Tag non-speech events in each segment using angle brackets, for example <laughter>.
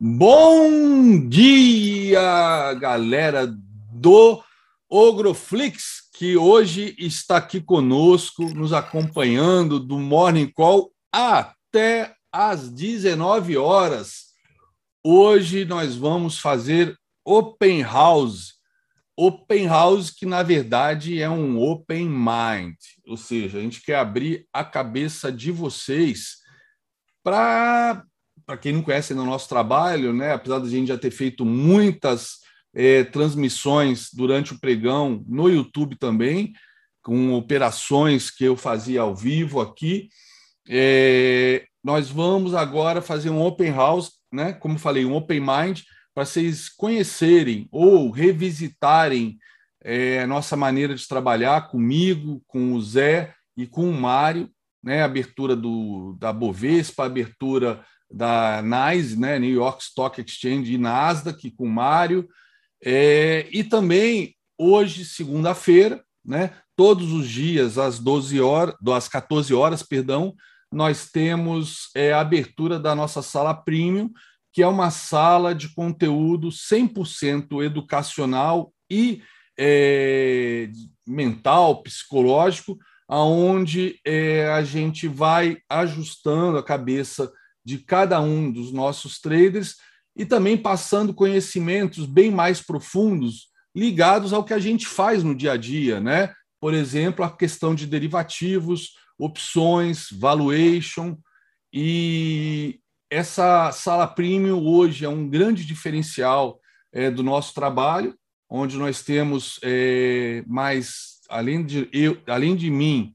Bom dia, galera do Ogroflix, que hoje está aqui conosco, nos acompanhando do Morning Call até às 19 horas. Hoje nós vamos fazer Open House. Open House, que na verdade é um Open Mind, ou seja, a gente quer abrir a cabeça de vocês para para quem não conhece no nosso trabalho, né, apesar de a gente já ter feito muitas é, transmissões durante o pregão no YouTube também, com operações que eu fazia ao vivo aqui, é, nós vamos agora fazer um open house, né, como falei, um open mind, para vocês conhecerem ou revisitarem é, a nossa maneira de trabalhar comigo, com o Zé e com o Mário, né, abertura do, da Bovespa, abertura da NYSE, né, New York Stock Exchange e Nasdaq, com o Mário, é, e também hoje, segunda-feira, né, todos os dias às 12 horas, às 14 horas, perdão, nós temos é, a abertura da nossa sala premium, que é uma sala de conteúdo 100% educacional e é, mental, psicológico, aonde é, a gente vai ajustando a cabeça de cada um dos nossos traders e também passando conhecimentos bem mais profundos ligados ao que a gente faz no dia a dia, né? Por exemplo, a questão de derivativos, opções, valuation e essa sala premium hoje é um grande diferencial é, do nosso trabalho, onde nós temos é, mais além de eu, além de mim,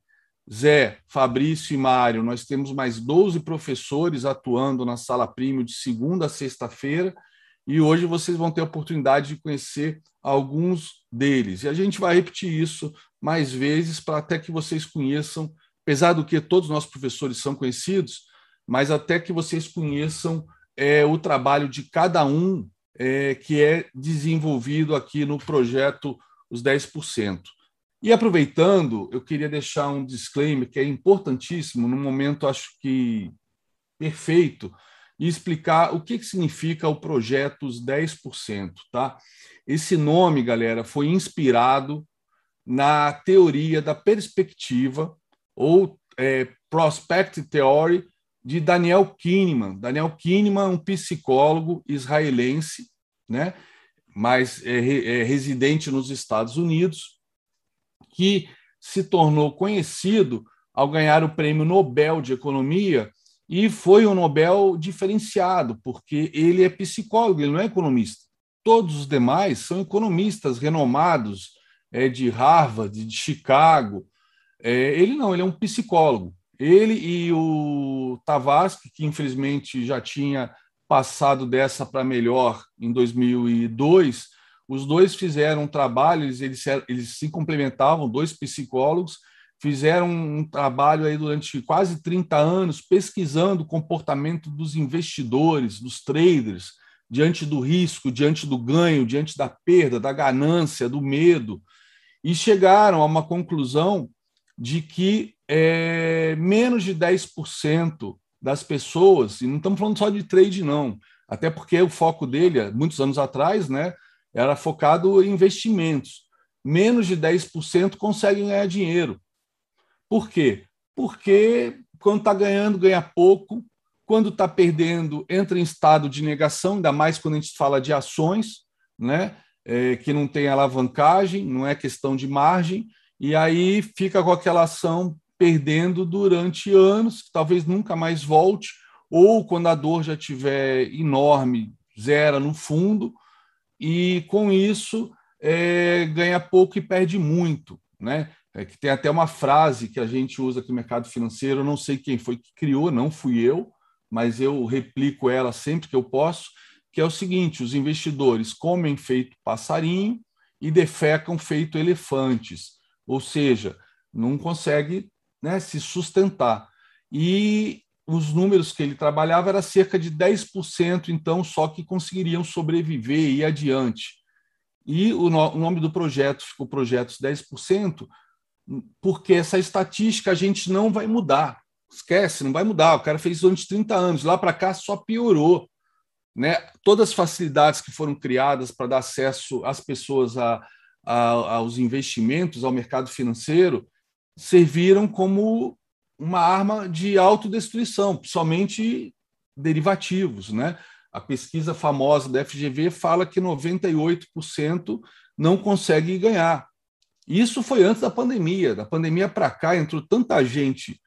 Zé, Fabrício e Mário, nós temos mais 12 professores atuando na sala premium de segunda a sexta-feira e hoje vocês vão ter a oportunidade de conhecer alguns deles. E a gente vai repetir isso mais vezes para até que vocês conheçam, apesar do que todos os nossos professores são conhecidos, mas até que vocês conheçam é, o trabalho de cada um é, que é desenvolvido aqui no projeto Os 10%. E aproveitando, eu queria deixar um disclaimer que é importantíssimo, no momento acho que perfeito, e explicar o que, significa o projeto Os 10%. Tá? Esse nome, galera, foi inspirado na teoria da perspectiva, ou é, Prospect Theory, de Daniel Kahneman. Daniel Kahneman, um psicólogo israelense, né? mas é, é residente nos Estados Unidos, que se tornou conhecido ao ganhar o Prêmio Nobel de Economia e foi um Nobel diferenciado, porque ele é psicólogo, ele não é economista. Todos os demais são economistas renomados é, de Harvard, de Chicago. É, ele não, ele é um psicólogo. Ele e o Tavares, que infelizmente já tinha passado dessa para melhor em 2002, os dois fizeram um trabalho, eles, eles, eles se complementavam, dois psicólogos, fizeram um trabalho aí durante quase 30 anos pesquisando o comportamento dos investidores, dos traders, diante do risco, diante do ganho, diante da perda, da ganância, do medo, e chegaram a uma conclusão de que é, menos de 10% das pessoas, e não estamos falando só de trade, não, até porque o foco dele, muitos anos atrás, né, era focado em investimentos. Menos de 10% conseguem ganhar dinheiro. Por quê? Porque quando está ganhando, ganha pouco. Quando está perdendo, entra em estado de negação, ainda mais quando a gente fala de ações, né? É, que não tem alavancagem, não é questão de margem, e aí fica com aquela ação perdendo durante anos, que talvez nunca mais volte, ou quando a dor já estiver enorme, zera no fundo, e com isso é, ganha pouco e perde muito, né? É que tem até uma frase que a gente usa aqui no mercado financeiro, não sei quem foi que criou, não fui eu, mas eu replico ela sempre que eu posso, que é o seguinte: os investidores comem feito passarinho e defecam feito elefantes, ou seja, não consegue né, se sustentar. E os números que ele trabalhava era cerca de 10%, então, só que conseguiriam sobreviver e ir adiante. E o, no, o nome do projeto ficou Projetos 10%, porque essa estatística a gente não vai mudar. Esquece, não vai mudar. O cara fez isso durante 30 anos, lá para cá só piorou. né, todas as facilidades que foram criadas para dar acesso às pessoas a, a, aos investimentos, ao mercado financeiro, serviram como uma arma de autodestruição, somente derivativos. Né? A pesquisa famosa da FGV fala que 98% não consegue ganhar. Isso foi antes da pandemia. Da pandemia para cá entrou tanta gente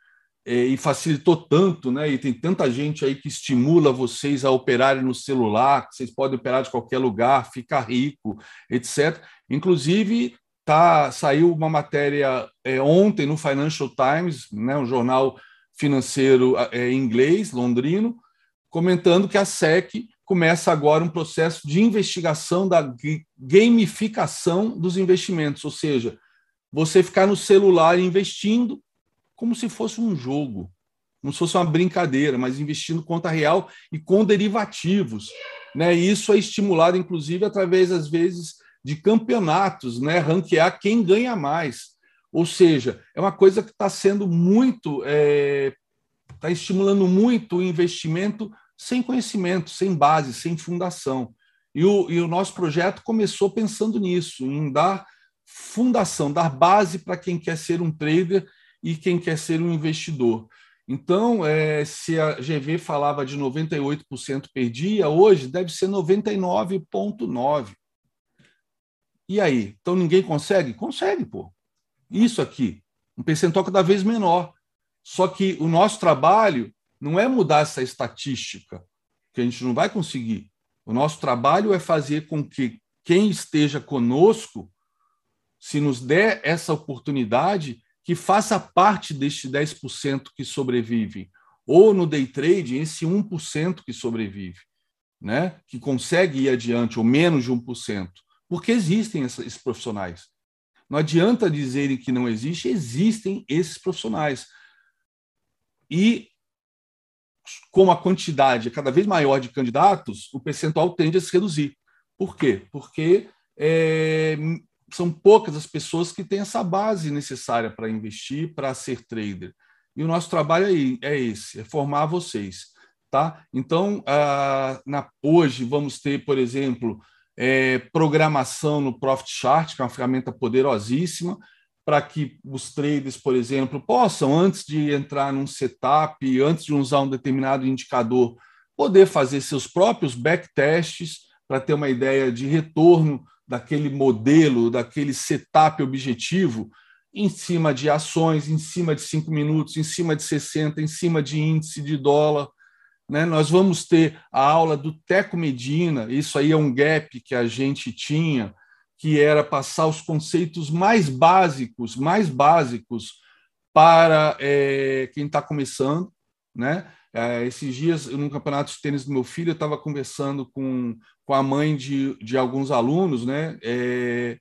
é, e facilitou tanto, né? E tem tanta gente aí que estimula vocês a operarem no celular, que vocês podem operar de qualquer lugar, ficar rico, etc. Inclusive, tá, saiu uma matéria é, ontem no Financial Times, né, um jornal financeiro é, inglês, londrino, comentando que a SEC começa agora um processo de investigação da gamificação dos investimentos, ou seja, você ficar no celular investindo como se fosse um jogo, como se fosse uma brincadeira, mas investindo conta real e com derivativos. Né? E isso é estimulado, inclusive, através, às vezes, de campeonatos, né? ranquear quem ganha mais. Ou seja, é uma coisa que está sendo muito. Está é, tá estimulando muito o investimento sem conhecimento, sem base, sem fundação. E o, e o nosso projeto começou pensando nisso, em dar fundação, dar base para quem quer ser um trader e quem quer ser um investidor. Então, é, se a GV falava de 98% per dia, hoje deve ser 99,9%. E aí? Então ninguém consegue? Consegue, pô. Isso aqui, um percentual cada vez menor. Só que o nosso trabalho não é mudar essa estatística, que a gente não vai conseguir. O nosso trabalho é fazer com que quem esteja conosco, se nos der essa oportunidade, que faça parte deste 10% que sobrevive, ou no day trade, esse 1% que sobrevive, né? que consegue ir adiante, ou menos de 1%, porque existem esses profissionais. Não adianta dizerem que não existe, existem esses profissionais. E como a quantidade é cada vez maior de candidatos, o percentual tende a se reduzir. Por quê? Porque é, são poucas as pessoas que têm essa base necessária para investir, para ser trader. E o nosso trabalho é, é esse, é formar vocês. Tá? Então, ah, na, hoje vamos ter, por exemplo, é, programação no Profit Chart, que é uma ferramenta poderosíssima, para que os traders, por exemplo, possam, antes de entrar num setup, antes de usar um determinado indicador, poder fazer seus próprios backtests para ter uma ideia de retorno daquele modelo, daquele setup objetivo, em cima de ações, em cima de cinco minutos, em cima de 60, em cima de índice de dólar. Né? Nós vamos ter a aula do Teco Medina, isso aí é um gap que a gente tinha, que era passar os conceitos mais básicos, mais básicos para é, quem está começando, né? É, esses dias, no campeonato de tênis do meu filho, eu estava conversando com, com a mãe de, de alguns alunos, né? É,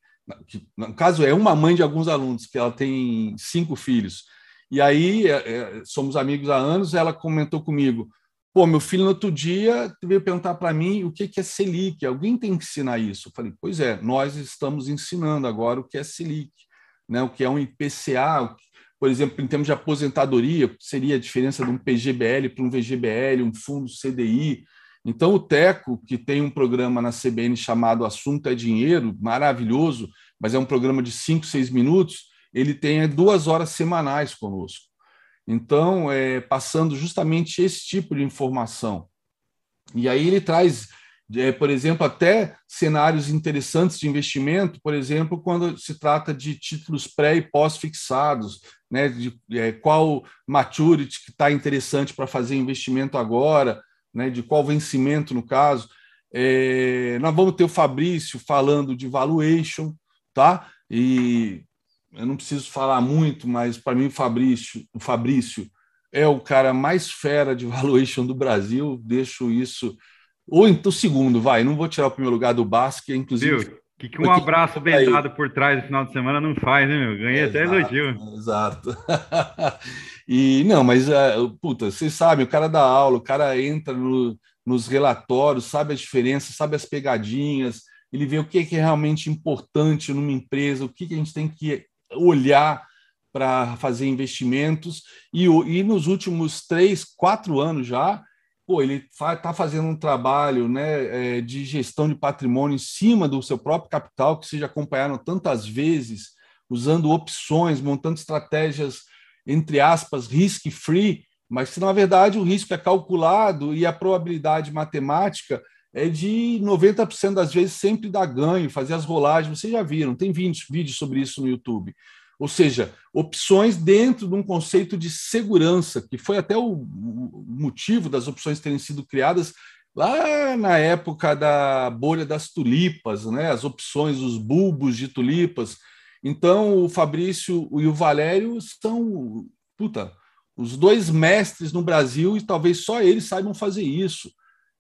que, no caso, é uma mãe de alguns alunos, que ela tem cinco filhos. E aí, é, é somos amigos há anos, ela comentou comigo: pô, meu filho no outro dia veio perguntar para mim o que é Selic, alguém tem que ensinar isso. Eu falei: pois é, nós estamos ensinando agora o que é Selic, né? o que é um IPCA, por exemplo, em termos de aposentadoria, seria a diferença de um PGBL para um VGBL, um fundo CDI. Então, o Teco, que tem um programa na CBN chamado Assunto é Dinheiro, maravilhoso, mas é um programa de cinco, seis minutos, ele tem duas horas semanais conosco. Então, é, passando justamente esse tipo de informação. E aí ele traz é, por exemplo, até cenários interessantes de investimento, por exemplo, quando se trata de títulos pré e pós-fixados, né, de é, qual maturity que está interessante para fazer investimento agora, né, de qual vencimento, no caso. É, nós vamos ter o Fabrício falando de valuation, tá? E eu não preciso falar muito, mas para mim o Fabrício, o Fabrício é o cara mais fera de <laughs> valuation do Brasil, deixo isso ou então, segundo, vai, não vou tirar o primeiro lugar do Basque, inclusive. Viu? Que, que um abraço bem dado por trás no final de semana não faz, né, meu? Ganhei até elogio. Exato. <laughs> e não, mas, uh, puta, vocês sabem, o cara dá aula, o cara entra no, nos relatórios, sabe a diferença, sabe as pegadinhas, ele vê o que é, que é realmente importante numa empresa, o que, que a gente tem que olhar para fazer investimentos. E, e nos últimos três, quatro anos já, pô, ele está fazendo um trabalho né, é, de gestão de patrimônio em cima do seu próprio capital, que vocês já acompanharam tantas vezes, usando opções, montando estratégias, entre aspas, risk-free, mas que, na verdade, o risco é calculado e a probabilidade matemática é de 90% das vezes sempre dar ganho, fazer as rolagens. Vocês já viram, tem vídeos, sobre isso no YouTube. Ou seja, opções dentro de um conceito de segurança, que foi até o motivo das opções terem sido criadas lá na época da bolha das tulipas, né? as opções, os bulbos de tulipas. Então, o Fabrício e o Valério são puta, os dois mestres no Brasil e talvez só eles saibam fazer isso.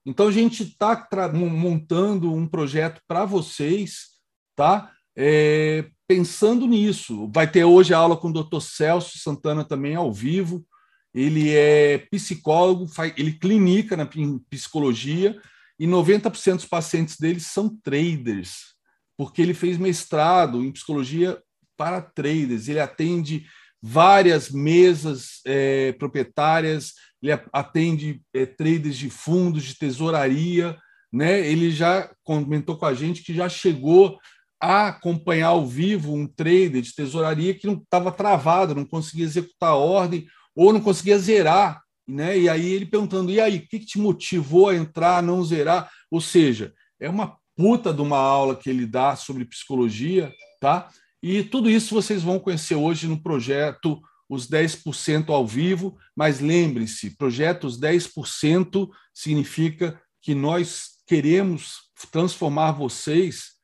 Então, a gente está montando um projeto para vocês, tá? É, pensando nisso. Vai ter hoje a aula com o Dr. Celso Santana também ao vivo. Ele é psicólogo, ele clinica na psicologia e 90% dos pacientes dele são traders, porque ele fez mestrado em psicologia para traders. Ele atende várias mesas é, proprietárias, ele atende é, traders de fundos, de tesouraria. Né? Ele já comentou com a gente que já chegou a acompanhar ao vivo um trader de tesouraria que não estava travado, não conseguia executar a ordem ou não conseguia zerar. Né? E aí ele perguntando: e aí, o que, que te motivou a entrar, a não zerar? Ou seja, é uma puta de uma aula que ele dá sobre psicologia, tá? E tudo isso vocês vão conhecer hoje no projeto Os 10% ao vivo, mas lembre-se, projeto Os 10% significa que nós queremos transformar vocês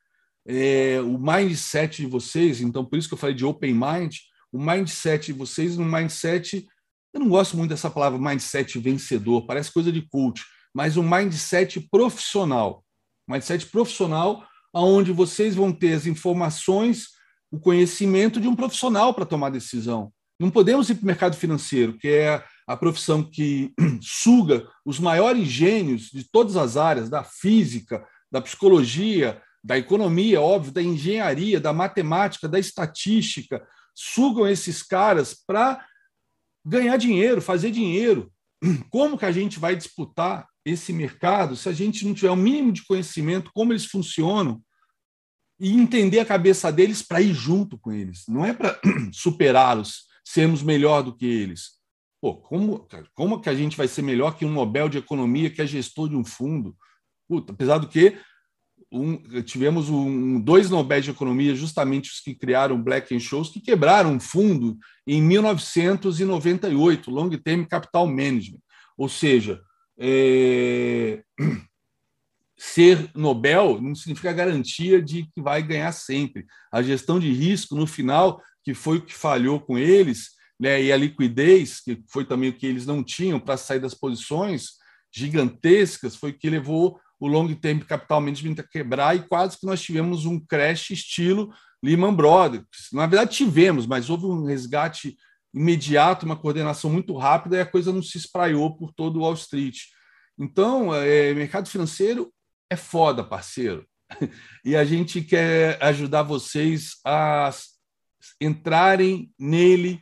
é, o mindset de vocês, então por isso que eu falei de open mind, o mindset de vocês, um mindset, eu não gosto muito dessa palavra mindset vencedor, parece coisa de coach, mas um mindset profissional, mindset profissional, onde vocês vão ter as informações, o conhecimento de um profissional para tomar decisão. Não podemos ir para o mercado financeiro, que é a profissão que <clears throat> suga os maiores gênios de todas as áreas, da física, da psicologia, da economia, óbvio, da engenharia, da matemática, da estatística, sugam esses caras para ganhar dinheiro, fazer dinheiro. <clears throat> Como que a gente vai disputar esse mercado se a gente não tiver o mínimo de conhecimento como eles funcionam e entender a cabeça deles para ir junto com eles? Não é para <clears throat> superá-los, sermos melhor do que eles. Pô, como, como que a gente vai ser melhor que um Nobel de Economia que é gestor de um fundo? Puta, apesar do que um, tivemos um, dois Nobel de Economia, justamente os que criaram Black Scholes, que quebraram um fundo em 1998, Long Term Capital Management. Ou seja, é... <clears throat> ser Nobel não significa garantia de que vai ganhar sempre. A gestão de risco, no final, que foi o que falhou com eles, né, e a liquidez, que foi também o que eles não tinham para sair das posições gigantescas, foi o que levou o long term capital management a quebrar e quase que nós tivemos um crash estilo Lehman Brothers. Na verdade, tivemos, mas houve um resgate imediato, uma coordenação muito rápida e a coisa não se espraiou por todo o Wall Street. Então, é, mercado financeiro é foda, parceiro. <laughs> E a gente quer ajudar vocês a entrarem nele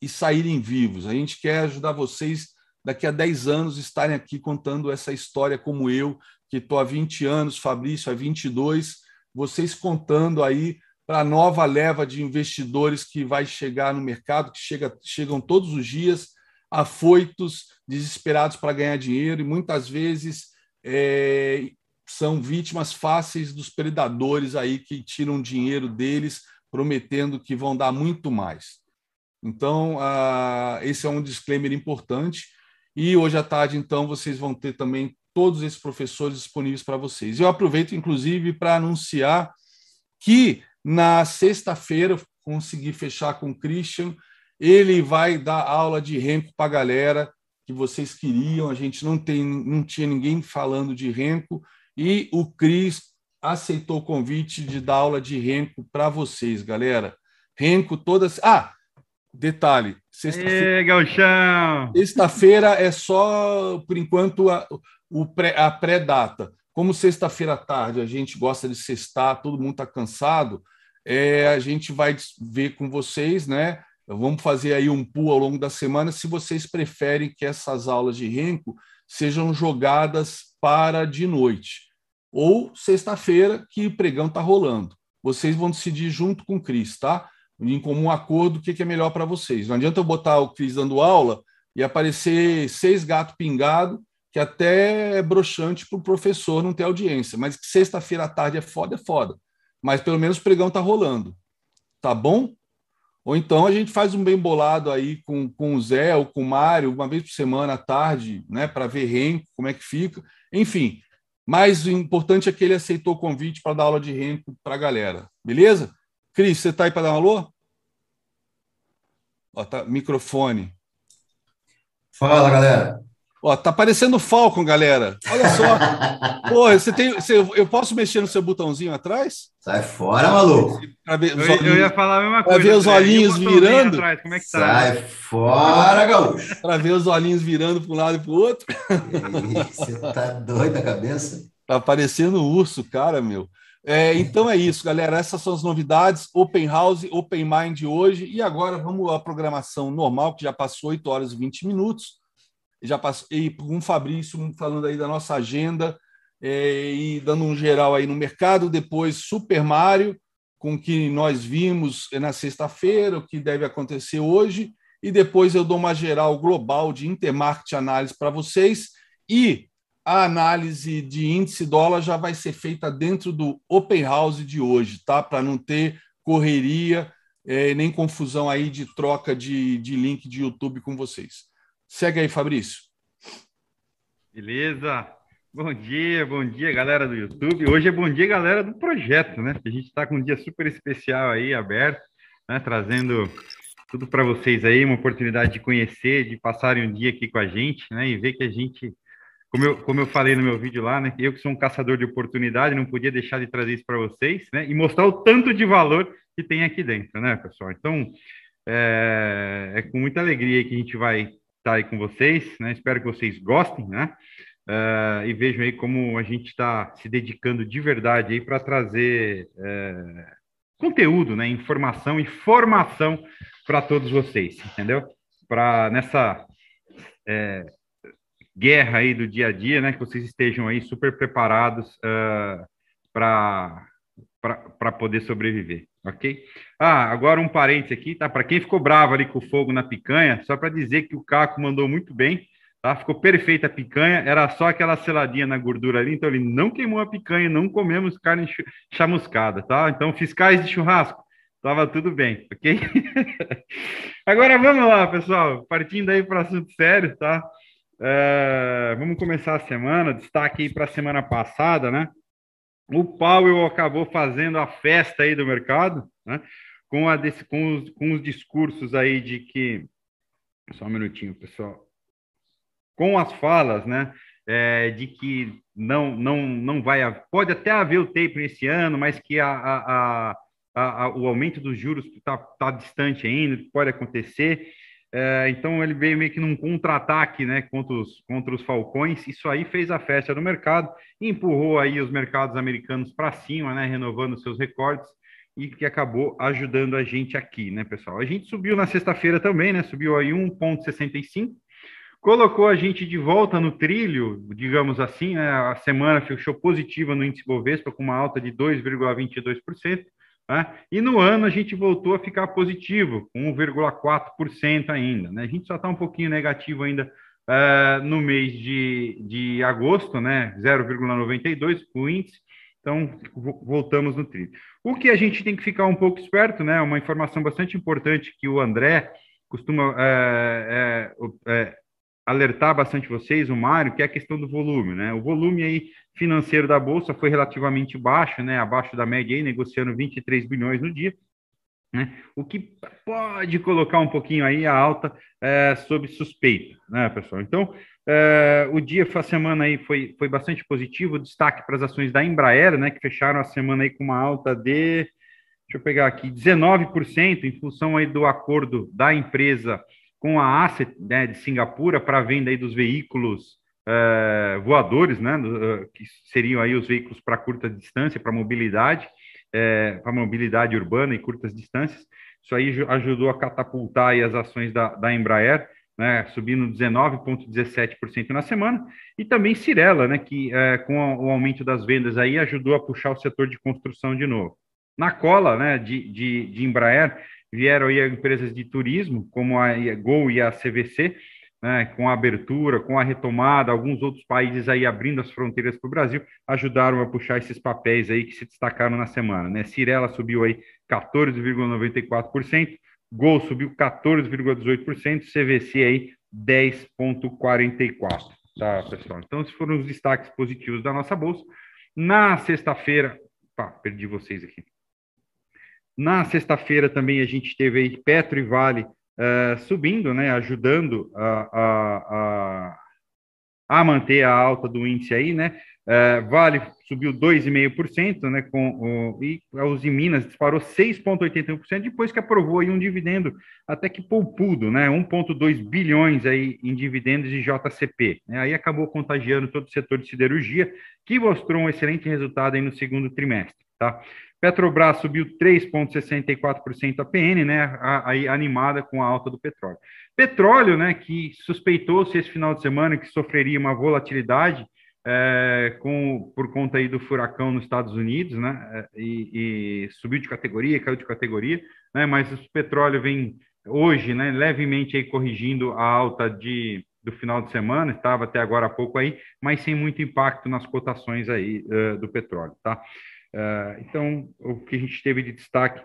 e saírem vivos. A gente quer ajudar vocês daqui a 10 anos estarem aqui contando essa história como eu, que estou há 20 anos, Fabrício há 22, vocês contando aí para a nova leva de investidores que vai chegar no mercado, que chega, chegam todos os dias, afoitos, desesperados para ganhar dinheiro e muitas vezes é, são vítimas fáceis dos predadores aí que tiram dinheiro deles, prometendo que vão dar muito mais. Então, uh, esse é um disclaimer importante. E hoje à tarde, então, vocês vão ter também todos esses professores disponíveis para vocês. Eu aproveito, inclusive, para anunciar que na sexta-feira consegui fechar com o Christian. Ele vai dar aula de renco para a galera que vocês queriam. A gente não, tem, não tinha ninguém falando de renco e o Cris aceitou o convite de dar aula de renco para vocês, galera. Renco todas. Ah, detalhe. Sexta-feira sexta é só, por enquanto, a, o pré, a pré-data. Como sexta-feira à tarde a gente gosta de sextar, todo mundo está cansado, é, a gente vai ver com vocês, né? Vamos fazer aí um pool ao longo da semana, se vocês preferem que essas aulas de renco sejam jogadas para de noite. Ou sexta-feira, que o pregão está rolando. Vocês vão decidir junto com o Cris, tá? Em comum acordo, o que é melhor para vocês. Não adianta eu botar o Cris dando aula e aparecer seis gatos pingados, que até é broxante para o professor não ter audiência. Mas que sexta-feira à tarde é foda, é foda. Mas pelo menos o pregão está rolando. Tá bom? Ou então a gente faz um bem bolado aí com, com o Zé ou com o Mário, uma vez por semana à tarde, né, para ver renco, como é que fica. Enfim, mas o importante é que ele aceitou o convite para dar aula de renco para a galera. Beleza? Cris, você está aí para dar um alô? Ó, tá, microfone. Fala, galera. Ó, tá parecendo Falcon, galera. Olha só. Pô, você tem. Você, eu posso mexer no seu botãozinho atrás? Sai fora, maluco. Ver, eu, eu, ia falar a mesma coisa. Para ver os olhinhos virando. Atrás, como é que tá? Sai fora, gaúcho. Para ver os olhinhos virando para um lado e para o outro. Você tá doido da cabeça? Tá parecendo urso, cara, meu. É, então é isso, galera. Essas são as novidades. Open House, Open Mind hoje. E agora vamos à programação normal, que já passou 8 horas e 20 minutos já passei com o Fabrício falando aí da nossa agenda é, e dando um geral aí no mercado. Depois, Super Mario, com o que nós vimos na sexta-feira, o que deve acontecer hoje. E depois eu dou uma geral global de intermarket análise para vocês. E a análise de índice dólar já vai ser feita dentro do Open House de hoje, tá? Para não ter correria é, nem confusão aí de troca de, de link de YouTube com vocês. Segue aí, Fabrício. Beleza. Bom dia, bom dia, galera do YouTube. Hoje é bom dia, galera do projeto, né? A gente está com um dia super especial aí, aberto, né? Trazendo tudo para vocês aí, uma oportunidade de conhecer, de passarem um dia aqui com a gente, né? E ver que a gente, como eu, como eu falei no meu vídeo lá, né? Eu que sou um caçador de oportunidade, não podia deixar de trazer isso para vocês, né? E mostrar o tanto de valor que tem aqui dentro, né, pessoal? Então, é, é com muita alegria que a gente vai estar aí com vocês, né? Espero que vocês gostem, né? Uh, e vejam aí como a gente está se dedicando de verdade aí para trazer uh, conteúdo, né? Informação e formação para todos vocês, entendeu? Para nessa é, guerra aí do dia a dia, né? Que vocês estejam aí super preparados uh, para para poder sobreviver, ok? Ah, agora um parênteses aqui, tá? Para quem ficou bravo ali com o fogo na picanha, só para dizer que o Caco mandou muito bem, tá? Ficou perfeita a picanha, era só aquela seladinha na gordura ali, então ele não queimou a picanha, não comemos carne chamuscada, tá? Então, fiscais de churrasco, tava tudo bem, ok? <laughs> agora vamos lá, pessoal, partindo aí para assunto sério, tá? É, vamos começar a semana, destaque aí para a semana passada, né? O Powell acabou fazendo a festa aí do mercado, né? com, a, com, os, com os discursos aí de que. Só um minutinho, pessoal. Com as falas, né? É, de que não, não, não vai. Pode até haver o tape esse ano, mas que a, a, a, a o aumento dos juros está tá distante ainda, pode acontecer. É, então ele veio meio que num contra-ataque né, contra, os, contra os Falcões. Isso aí fez a festa do mercado, empurrou aí os mercados americanos para cima, né, renovando seus recordes e que acabou ajudando a gente aqui, né, pessoal? A gente subiu na sexta-feira também, né? Subiu aí 1,65, colocou a gente de volta no trilho, digamos assim, né? A semana fechou positiva no índice Bovespa com uma alta de 2,22%. Né? E no ano a gente voltou a ficar positivo, com 1,4% ainda. Né? A gente só está um pouquinho negativo ainda uh, no mês de, de agosto, né? 0,92% o índice. Então, voltamos no trilho. O que a gente tem que ficar um pouco esperto, né? Uma informação bastante importante que o André costuma é, é, alertar bastante vocês, o Mário, que é a questão do volume, né? O volume aí financeiro da bolsa foi relativamente baixo, né? Abaixo da média aí, negociando 23 bilhões no dia. Né? O que pode colocar um pouquinho aí a alta é, sob suspeita, né, pessoal? Então, é, o dia, a semana aí foi, foi bastante positivo, destaque para as ações da Embraer, né, que fecharam a semana aí com uma alta de, deixa eu pegar aqui, 19%, em função aí do acordo da empresa com a Asset né, de Singapura para venda aí dos veículos uh, voadores, né, uh, que seriam aí os veículos para curta distância, para mobilidade, é, para mobilidade urbana e curtas distâncias. Isso aí ajudou a catapultar as ações da, da Embraer, né, subindo 19,17% na semana, e também Cirela, né, que com o aumento das vendas aí ajudou a puxar o setor de construção de novo. Na cola né, de, de, de Embraer, vieram aí empresas de turismo, como a Gol e a CVC, né, com a abertura, com a retomada, alguns outros países aí abrindo as fronteiras para o Brasil, ajudaram a puxar esses papéis aí que se destacaram na semana. Né? Cirela subiu aí 14,94%, Gol subiu 14,18%, CVC aí 10,44%. Tá, pessoal? Então, esses foram os destaques positivos da nossa bolsa. Na sexta-feira, pá, perdi vocês aqui. Na sexta-feira também a gente teve aí Petro e Vale uh, subindo, né, ajudando a, a, a, a, manter a alta do índice aí, né? Uh, vale subiu 2,5%, né? Com o, e a Uzi Minas disparou 6,81% depois que aprovou aí um dividendo até que poupudo, né? 1,2 bilhões aí em dividendos de JCP. Né? Aí acabou contagiando todo o setor de siderurgia, que mostrou um excelente resultado aí no segundo trimestre, tá? Petrobras subiu 3,64% a PN, né? Aí animada com a alta do petróleo. Petróleo, né? Que suspeitou-se esse final de semana que sofreria uma volatilidade é, com, por conta aí do furacão nos Estados Unidos, né? É, e, e, subiu de categoria, caiu de categoria, né? Mas o petróleo vem hoje, né? Levemente aí corrigindo a alta de do final de semana, estava até agora há pouco aí, mas sem muito impacto nas cotações aí uh, do petróleo, tá? Uh, então, o que a gente teve de destaque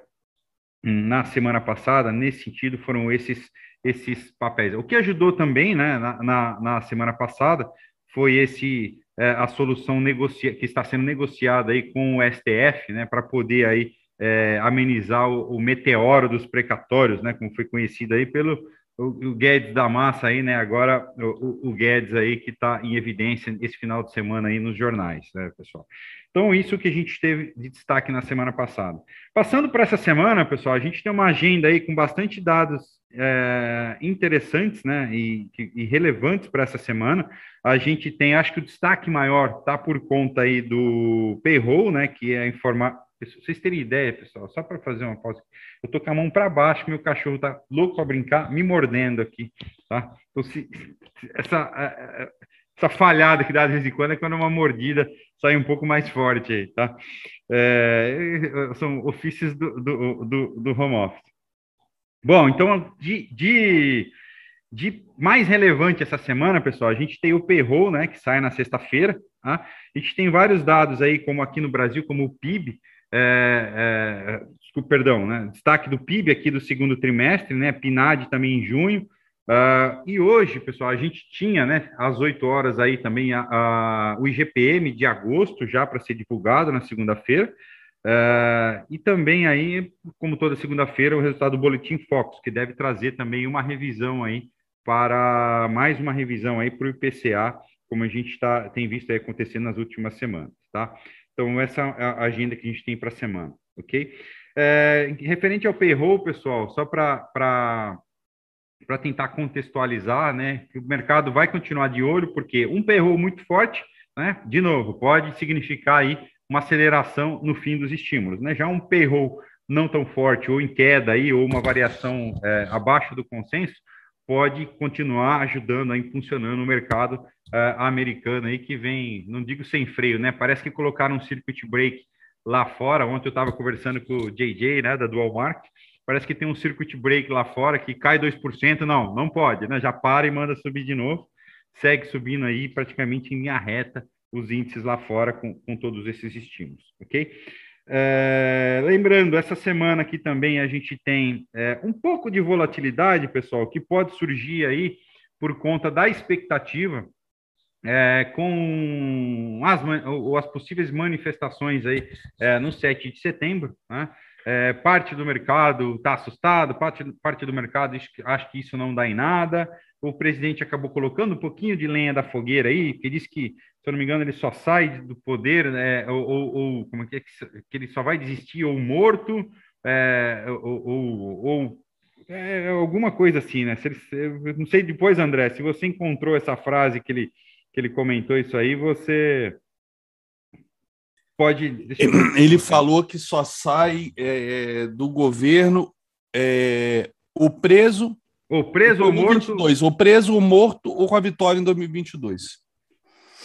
na semana passada, nesse sentido, foram esses, esses papéis. O que ajudou também, né, na, na, na semana passada, foi esse é, a solução negocia que está sendo negociada aí com o STF, né, para poder aí é, amenizar o, o, meteoro dos precatórios, né, como foi conhecido aí pelo o, Guedes da massa aí, né, agora o, o Guedes aí que está em evidência esse final de semana aí nos jornais, né, pessoal. Então, isso que a gente teve de destaque na semana passada. Passando para essa semana, pessoal, a gente tem uma agenda aí com bastante dados é, interessantes né, e, e relevantes para essa semana. A gente tem, acho que o destaque maior está por conta aí do payroll, né, que é informar. Vocês terem ideia, pessoal, só para fazer uma pausa. Eu tô com a mão para baixo, meu cachorro tá louco para brincar, me mordendo aqui, tá? Então, se, essa, essa falhada que dá de vez em quando é quando uma mordida sai um pouco mais forte aí, tá? É, são ofícios do, do, do, do, home office. Bom, então, de, de, de, mais relevante essa semana, pessoal, a gente tem o payroll, né, que sai na sexta-feira, tá? A gente tem vários dados aí, como aqui no Brasil, como o PIB, é, é, desculpa, perdão, né, destaque do PIB aqui do segundo trimestre, né, PNAD também em junho, Uh, e hoje, pessoal, a gente tinha, né, às 8 horas aí também a, a, o IGPM de agosto já para ser divulgado na segunda-feira. Uh, e também aí, como toda segunda-feira, o resultado do Boletim Focus, que deve trazer também uma revisão aí para mais uma revisão aí para o IPCA, como a gente tá, tem visto aí acontecendo nas últimas semanas, tá? Então, essa é a agenda que a gente tem para a semana, ok? É, referente ao payroll, pessoal, só para tentar contextualizar, né, que o mercado vai continuar de olho, porque um payroll muito forte, né, de novo, pode significar aí uma aceleração no fim dos estímulos, né? Já um payroll não tão forte ou em queda aí ou uma variação é, abaixo do consenso pode continuar ajudando a impulsionando o mercado é, americano aí que vem, não digo sem freio, né? Parece que colocaram um circuit break lá fora. Ontem eu estava conversando com o JJ, né, da Dual Mark, parece que tem um circuit break lá fora que cai 2%. Não, não pode, né? Já para e manda subir de novo. Segue subindo aí praticamente em linha reta os índices lá fora com, com todos esses estímulos, ok? É, lembrando, essa semana aqui também a gente tem é, um pouco de volatilidade, pessoal, que pode surgir aí por conta da expectativa é, com as, as possíveis manifestações aí é, no 7 de setembro, né? É, parte do mercado está assustado, parte, parte do mercado acha que isso não dá em nada. O presidente acabou colocando um pouquinho de lenha da fogueira aí, que diz que, se eu não me engano, ele só sai do poder, é, ou, ou, ou, como é que, é que ele só vai desistir ou morto, é, ou, ou, ou é, alguma coisa assim, né? Se ele, não sei depois, André, se você encontrou essa frase que ele, que ele comentou isso aí, você pode. Ele falou que só sai é, do governo é, o preso Ou preso ou morto. Ou preso ou morto ou com a vitória em 2022.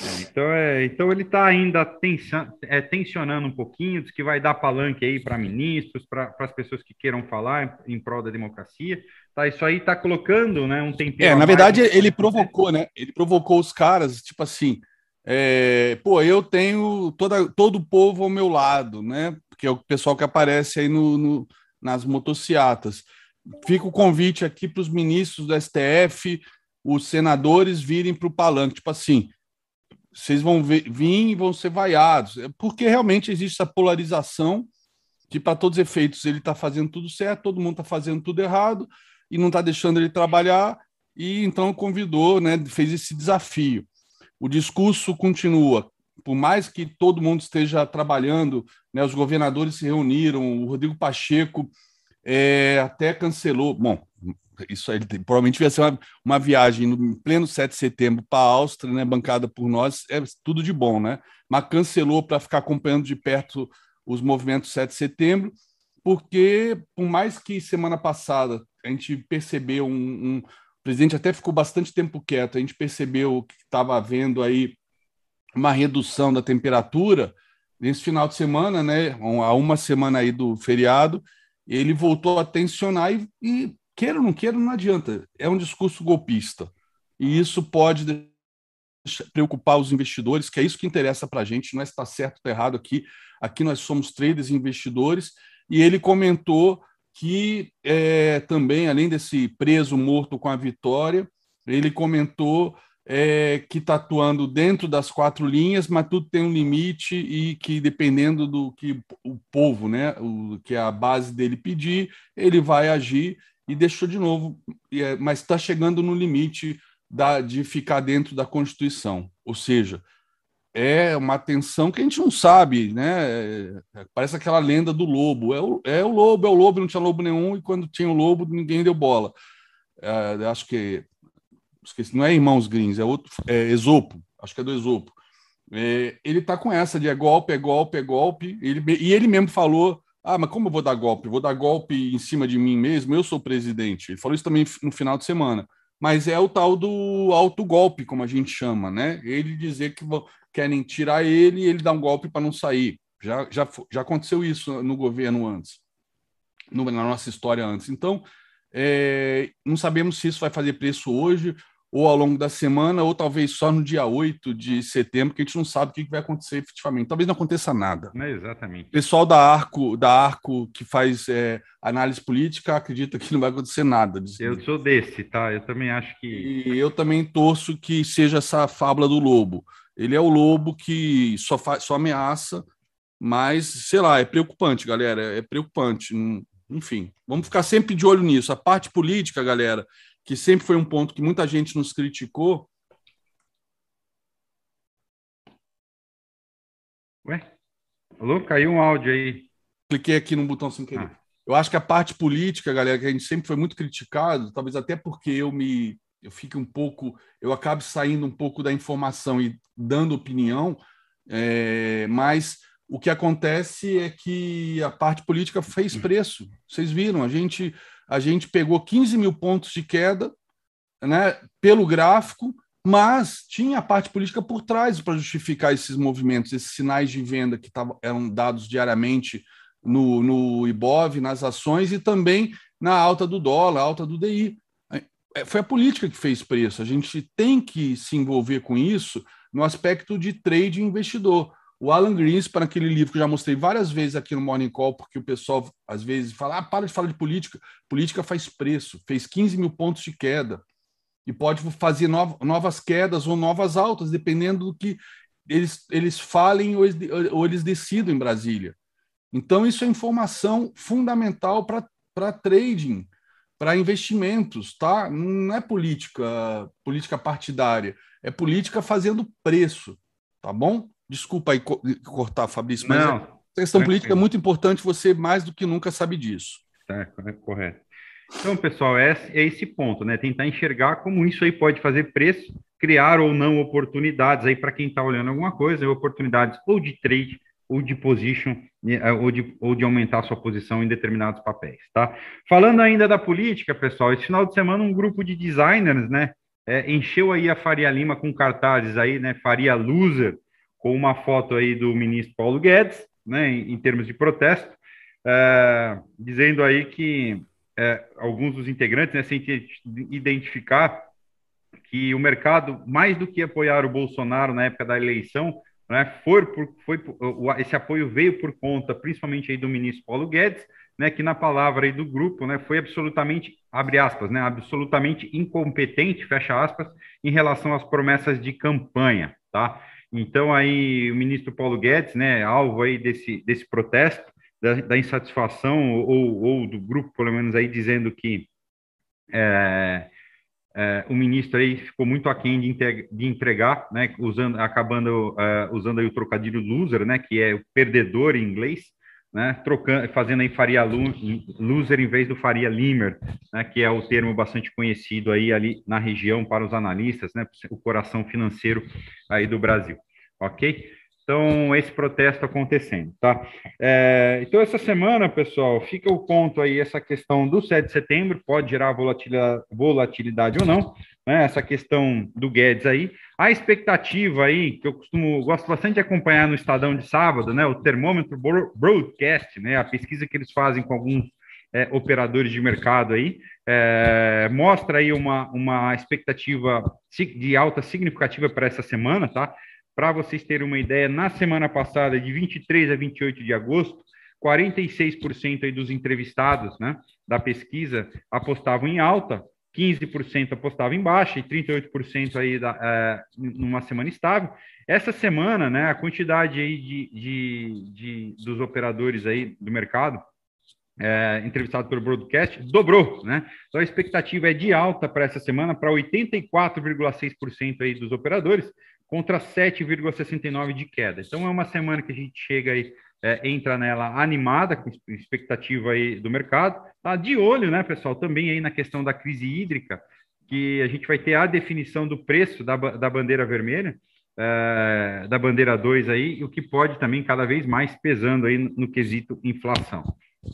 É, então, é, então ele está ainda tension, é, tensionando um pouquinho, diz que vai dar palanque aí para ministros, para as pessoas que queiram falar em, em prol da democracia. Tá, isso aí está colocando né, um tempero. É, na verdade, ele provocou, né? Ele provocou os caras, tipo assim, é, pô, eu tenho toda, todo o povo ao meu lado, né? Porque é o pessoal que aparece aí no, no nas motociatas. Fica o convite aqui para os ministros do STF, os senadores virem para o palanque, tipo assim, vocês vão vir e vão ser vaiados, é porque realmente existe essa polarização que, para todos os efeitos, ele está fazendo tudo certo, todo mundo está fazendo tudo errado e não está deixando ele trabalhar, e então convidou, né, fez esse desafio. O discurso continua, por mais que todo mundo esteja trabalhando, né, os governadores se reuniram, o Rodrigo Pacheco é, até cancelou, bom, isso aí provavelmente ia ser uma, uma viagem no pleno 7 de setembro para a Áustria, né, bancada por nós, é tudo de bom, né? Mas cancelou para ficar acompanhando de perto os movimentos 7 de setembro, porque por mais que semana passada a gente percebeu um, um o presidente até ficou bastante tempo quieto, a gente percebeu que estava havendo aí uma redução da temperatura nesse final de semana, né? Há uma semana aí do feriado, ele voltou a tensionar e, e queira ou não queira, não adianta. É um discurso golpista. E isso pode preocupar os investidores, que é isso que interessa para a gente, não é se está certo ou está errado aqui. Aqui nós somos traders e investidores. E ele comentou que é, também, além desse preso morto com a vitória, ele comentou é, que está atuando dentro das quatro linhas, mas tudo tem um limite e que dependendo do que o povo, né, o que a base dele pedir, ele vai agir e deixou de novo, é, mas está chegando no limite da, de ficar dentro da Constituição. Ou seja, é uma tensão que a gente não sabe, né? É, parece aquela lenda do lobo. É o, é o lobo, é o lobo, não tinha lobo nenhum, e quando tinha o lobo, ninguém deu bola. É, acho que esqueci, não é Irmãos Greens, é outro, é Esopo, acho que é do Esopo. É, ele está com essa de é golpe, é golpe, é golpe. Ele, e ele mesmo falou ah, mas como eu vou dar golpe? Vou dar golpe em cima de mim mesmo? Eu sou presidente. Ele falou isso também no final de semana. Mas é o tal do autogolpe, como a gente chama, né? Ele dizer que querem tirar ele e ele dá um golpe para não sair. Já, já, já aconteceu isso no governo antes, no, na nossa história antes. Então, é, não sabemos se isso vai fazer preço hoje ou ao longo da semana, ou talvez só no dia 8 de setembro, que a gente não sabe o que vai acontecer efetivamente. Talvez não aconteça nada. É exatamente. O pessoal da Arco, da Arco que faz é, análise política acredita que não vai acontecer nada. Eu sou desse, tá? Eu também acho que. E eu também torço que seja essa fábula do lobo. Ele é o lobo que só, faz, só ameaça, mas, sei lá, é preocupante, galera. É preocupante. Enfim, vamos ficar sempre de olho nisso. A parte política, galera que sempre foi um ponto que muita gente nos criticou. Ué? Alô? Caiu um áudio aí. Cliquei aqui no botão sem querer. Ah. Eu acho que a parte política, galera, que a gente sempre foi muito criticado, talvez até porque eu me eu fico um pouco, eu acabo saindo um pouco da informação e dando opinião, é, mas o que acontece é que a parte política fez preço. Vocês viram, a gente a gente pegou 15 mil pontos de queda né, pelo gráfico, mas tinha a parte política por trás para justificar esses movimentos, esses sinais de venda que tavam, eram dados diariamente no, no IBOV, nas ações e também na alta do dólar, alta do DI. É, foi a política que fez preço. A gente tem que se envolver com isso no aspecto de trade investidor. O Alan Greenspan, aquele livro que eu já mostrei várias vezes aqui no Morning Call, porque o pessoal às vezes fala, ah, para de falar de política. Política faz preço, fez 15 mil pontos de queda. E pode fazer novas quedas ou novas altas, dependendo do que eles, eles falem ou eles, ou eles decidam em Brasília. Então, isso é informação fundamental para trading, para investimentos, tá? Não é política, política partidária, é política fazendo preço, tá bom? Desculpa aí cortar, Fabrício, mas Não, a questão política é muito importante, você mais do que nunca sabe disso. Tá, correto. Então, pessoal, é, é esse ponto, né? Tentar enxergar como isso aí pode fazer preço, criar ou não oportunidades aí para quem está olhando alguma coisa, oportunidades ou de trade ou de position é, ou de, ou de aumentar sua posição em determinados papéis, tá? Falando ainda da política, pessoal, esse final de semana um grupo de designers, né, é, encheu aí a Faria Lima com cartazes aí, né, Faria Loser, com uma foto aí do ministro Paulo Guedes, né, em, em termos de protesto, é, dizendo aí que é, alguns dos integrantes, né, sem identificar que o mercado, mais do que apoiar o Bolsonaro na época da eleição, né, foi por, foi esse apoio veio por conta, principalmente aí do ministro Paulo Guedes, né, que na palavra aí do grupo, né, foi absolutamente, abre aspas, né, absolutamente incompetente, fecha aspas, em relação às promessas de campanha, tá? Então aí o ministro Paulo Guedes, né, alvo aí desse, desse protesto, da, da insatisfação ou, ou do grupo, pelo menos aí dizendo que é, é, o ministro aí ficou muito aquém de, de entregar, né, usando, acabando uh, usando aí o trocadilho loser, né, que é o perdedor em inglês, né, trocando, fazendo aí faria loser em vez do faria limer, né, que é o termo bastante conhecido aí ali na região para os analistas, né, o coração financeiro aí do Brasil, ok? Então, esse protesto acontecendo, tá? É, então, essa semana, pessoal, fica o ponto aí, essa questão do 7 de setembro, pode gerar volatilidade, volatilidade ou não, né? Essa questão do Guedes aí. A expectativa aí, que eu costumo, gosto bastante de acompanhar no Estadão de sábado, né? O termômetro broadcast, né? A pesquisa que eles fazem com alguns é, operadores de mercado aí, é, mostra aí uma, uma expectativa de alta significativa para essa semana, tá? Para vocês terem uma ideia, na semana passada, de 23 a 28 de agosto, 46% aí dos entrevistados né, da pesquisa apostavam em alta, 15% apostavam em baixa e 38% aí da, é, numa semana estável. Essa semana, né, a quantidade aí de, de, de dos operadores aí do mercado é, entrevistado pelo broadcast dobrou, né? Então a expectativa é de alta para essa semana para 84,6% aí dos operadores contra 7,69 de queda. Então é uma semana que a gente chega aí, é, entra nela animada, com expectativa aí do mercado. Tá de olho, né, pessoal, também aí na questão da crise hídrica, que a gente vai ter a definição do preço da, da bandeira vermelha, é, da bandeira 2 aí, o que pode também cada vez mais pesando aí no, no quesito inflação.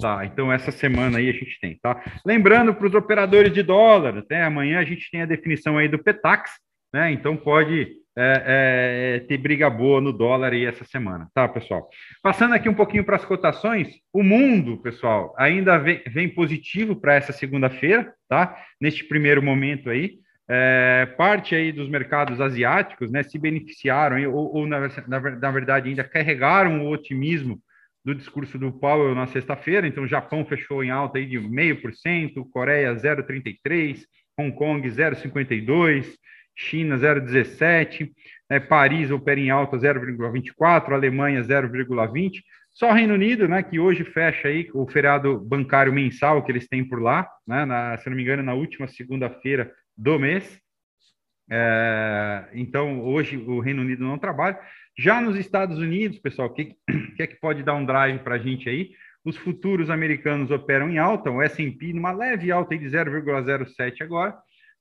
Tá, então essa semana aí a gente tem, tá? Lembrando para os operadores de dólar, até amanhã a gente tem a definição aí do Petax, né? Então pode é, é, ter briga boa no dólar aí essa semana, tá, pessoal? Passando aqui um pouquinho para as cotações, o mundo, pessoal, ainda vem, vem positivo para essa segunda-feira, tá? Neste primeiro momento aí, é, parte aí dos mercados asiáticos, né, se beneficiaram ou, ou na, na, na, verdade ainda carregaram o otimismo do discurso do Powell na sexta-feira. Então, o Japão fechou em alta aí de meio por cento, Coreia 0,33, Hong Kong 0,52 China 0,17, né, Paris opera em alta 0,24, Alemanha 0,20, só Reino Unido, né, que hoje fecha aí o feriado bancário mensal que eles têm por lá, né, na, se não me engano, na última segunda-feira do mês. É, então, hoje o Reino Unido não trabalha. Já nos Estados Unidos, pessoal, o que, <coughs> que é que pode dar um drive para a gente aí? Os futuros americanos operam em alta, o S&P numa leve alta de 0,07 agora,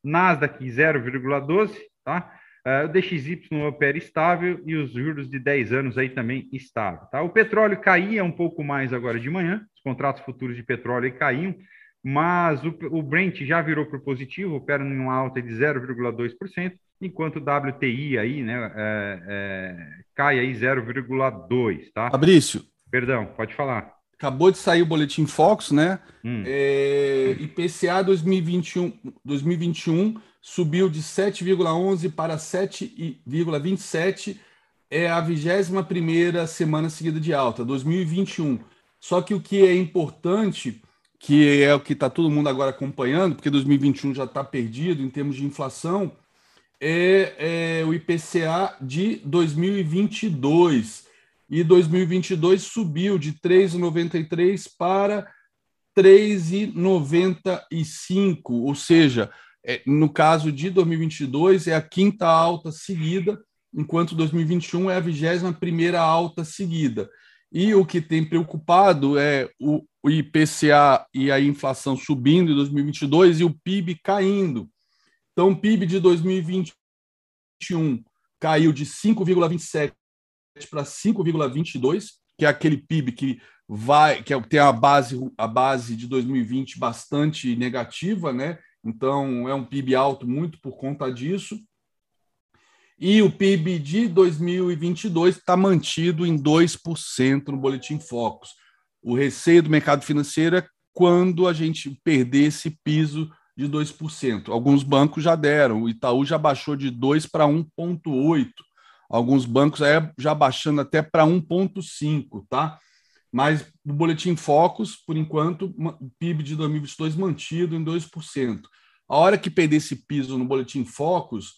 Nasdaq 0,12, tá? Uh, o DXY opera estável e os juros de 10 anos aí também estável, tá? O petróleo caía um pouco mais agora de manhã, os contratos futuros de petróleo caíam, mas o, o Brent já virou para o positivo, opera em uma alta de 0,2%, enquanto o WTI aí, né, é, é, cai aí 0,2, tá? Fabrício. Perdão, pode falar. Acabou de sair o boletim Fox, né? Hum. É, IPCA 2021, 2021 subiu de 7,11 para 7,27. É a 21 semana seguida de alta, 2021. Só que o que é importante, que é o que está todo mundo agora acompanhando, porque 2021 já está perdido em termos de inflação, é, é o IPCA de 2022 e 2022 subiu de 3,93 para 3,95, ou seja, é, no caso de 2022 é a quinta alta seguida, enquanto 2021 é a vigésima primeira alta seguida. E o que tem preocupado é o, o IPCA e a inflação subindo em 2022 e o PIB caindo. Então, o PIB de 2021 caiu de 5,27 para 5,22, que é aquele PIB que vai, que é, tem a base, a base de 2020 bastante negativa, né? Então é um PIB alto muito por conta disso. E o PIB de 2022 está mantido em 2% no Boletim Focus. O receio do mercado financeiro é quando a gente perder esse piso de 2%. Alguns bancos já deram, o Itaú já baixou de 2 para 1,8. Alguns bancos é já baixando até para 1,5, tá? Mas no Boletim Focus, por enquanto, o PIB de 2022 mantido em 2%. A hora que perder esse piso no Boletim Focus,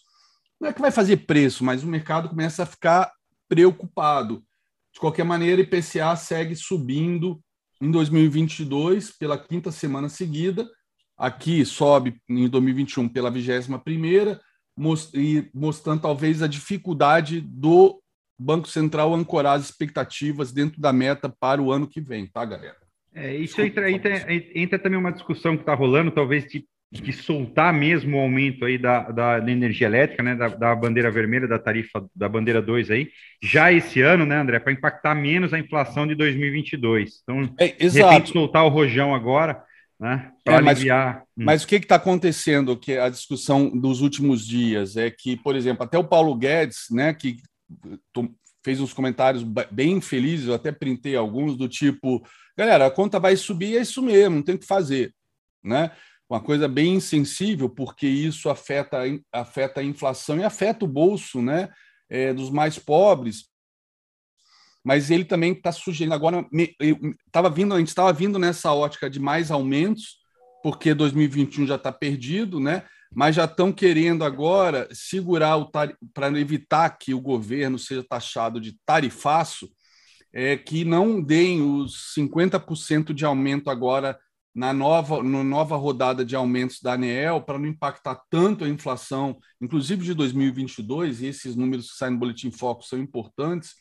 não é que vai fazer preço, mas o mercado começa a ficar preocupado. De qualquer maneira, IPCA segue subindo em 2022 pela quinta semana seguida. Aqui sobe em 2021 pela vigésima primeira, mostrando talvez a dificuldade do Banco Central ancorar as expectativas dentro da meta para o ano que vem, tá, galera? É, isso entra, entra, entra também uma discussão que está rolando, talvez de de soltar mesmo o aumento aí da, da, da energia elétrica, né, da, da, bandeira vermelha, da tarifa da bandeira 2 aí, já esse ano, né, André, para impactar menos a inflação de 2022. Então, é, exato. soltar o rojão agora, né, para é, aliviar. Mas, hum. mas o que está acontecendo, que a discussão dos últimos dias, é que, por exemplo, até o Paulo Guedes, né, que fez uns comentários bem felizes, eu até printei alguns, do tipo, galera, a conta vai subir, é isso mesmo, não tem o que fazer, né? uma coisa bem insensível, porque isso afeta, afeta a inflação e afeta o bolso né, é, dos mais pobres. Mas ele também está sugerindo agora. Tava vindo, a gente estava vindo nessa ótica de mais aumentos, porque 2021 já está perdido, né? Mas já estão querendo agora segurar o para evitar que o governo seja taxado de tarifaço, é, que não deem os 50% de aumento agora na nova, na nova rodada de aumentos da ANEEL para não impactar tanto a inflação, inclusive de 2022, e esses números que saem no Boletim Foco são importantes.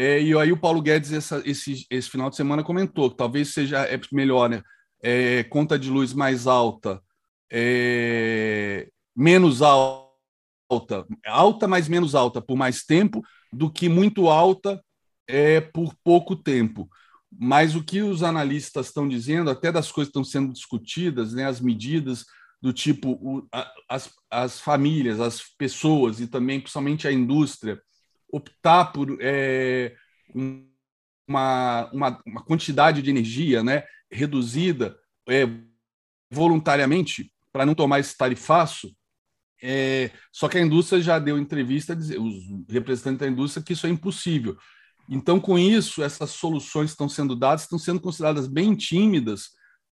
É, e aí o Paulo Guedes, essa, esse, esse final de semana, comentou que talvez seja é melhor, né? É, conta de luz mais alta, é, menos alta, alta, mas menos alta por mais tempo, do que muito alta é, por pouco tempo. Mas o que os analistas estão dizendo, até das coisas que estão sendo discutidas, né, as medidas do tipo o, a, as, as famílias, as pessoas e também, principalmente, a indústria, optar por é, uma, uma, uma, quantidade de energia né, reduzida é, voluntariamente para não tomar esse tarifaço. É, só que a indústria já deu entrevista, os representantes da indústria, que isso é impossível. Então, com isso, essas soluções estão sendo dadas estão sendo consideradas bem tímidas,